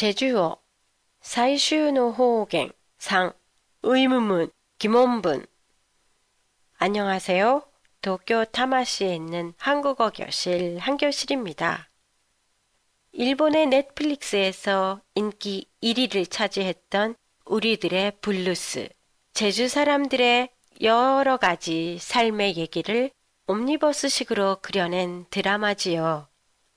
제주어 最終の方言 3 의문문 김원분 안녕하세요. 도쿄 타마시에 있는 한국어 교실 한교실입니다. 일본의 넷플릭스에서 인기 1위를 차지했던 우리들의 블루스, 제주 사람들의 여러 가지 삶의 얘기를 옴니버스식으로 그려낸 드라마지요.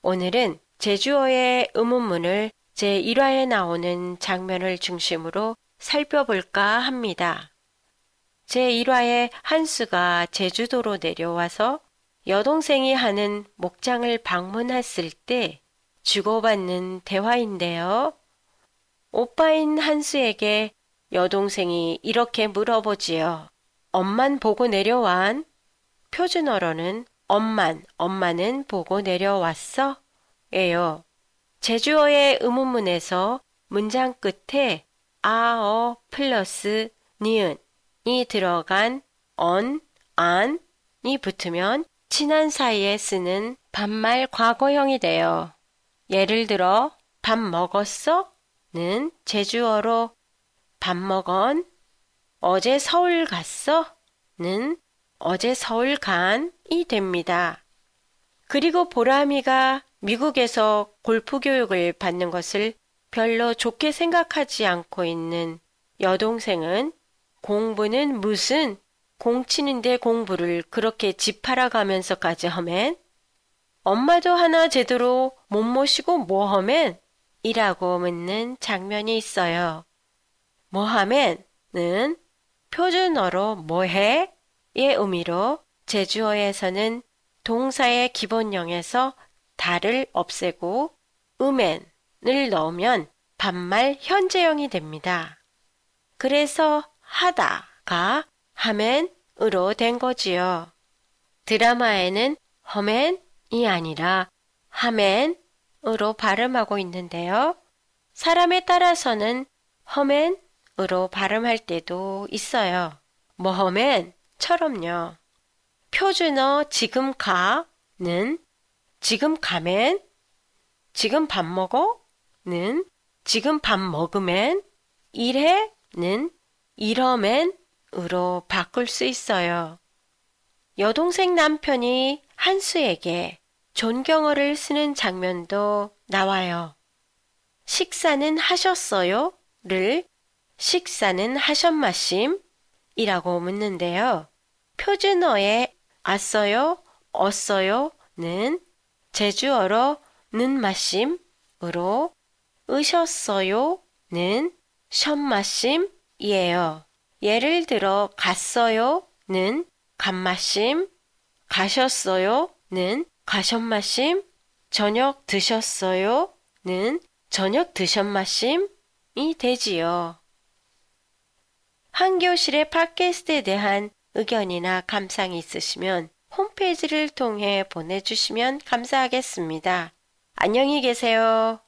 오늘은 제주어의 의문문을 제1화에 나오는 장면을 중심으로 살펴볼까 합니다. 제1화에 한수가 제주도로 내려와서 여동생이 하는 목장을 방문했을 때 주고받는 대화인데요. 오빠인 한수에게 여동생이 이렇게 물어보지요. 엄만 보고 내려완? 표준어로는 엄만, 엄마는 보고 내려왔어? 예요. 제주어의 의문문에서 문장 끝에 아어 플러스 니은이 들어간 언, 안이 붙으면 친한 사이에 쓰는 반말 과거형이 돼요. 예를 들어 밥 먹었어? 는 제주어로 밥 먹언 어제 서울 갔어? 는 어제 서울 간이 됩니다. 그리고 보람이가 미국에서 골프 교육을 받는 것을 별로 좋게 생각하지 않고 있는 여동생은 공부는 무슨 공 치는데 공부를 그렇게 집하러 가면서까지 허맨? 엄마도 하나 제대로 못 모시고 뭐 허맨? 이라고 묻는 장면이 있어요. 뭐 하면은 표준어로 뭐해? 의 의미로 제주어에서는 동사의 기본형에서 다를 없애고 음엔을 넣으면 반말 현재형이 됩니다. 그래서 하다가 하맨으로 된 거지요. 드라마에는 허맨이 아니라 하맨으로 발음하고 있는데요. 사람에 따라서는 허맨으로 발음할 때도 있어요. 뭐허맨처럼요. 표준어 지금 가는 지금 가면 지금 밥 먹어? 는 지금 밥 먹으면 일해 는 이러면 으로 바꿀 수 있어요. 여동생 남편이 한수에게 존경어를 쓰는 장면도 나와요. 식사는 하셨어요? 를 식사는 하셨마심? 이라고 묻는데요. 표준어에 왔어요? 얻어요? 는 제주어로 는 마심으로 으셨어요? 는 션마심이에요. 예를 들어 갔어요? 는 간마심, 가셨어요? 는 가셨마심, 저녁 드셨어요? 는 저녁 드셨마심이 되지요. 한교실의 팟캐스트에 대한 의견이나 감상이 있으시면 홈페이지를 통해 보내주시면 감사하겠습니다. 안녕히 계세요.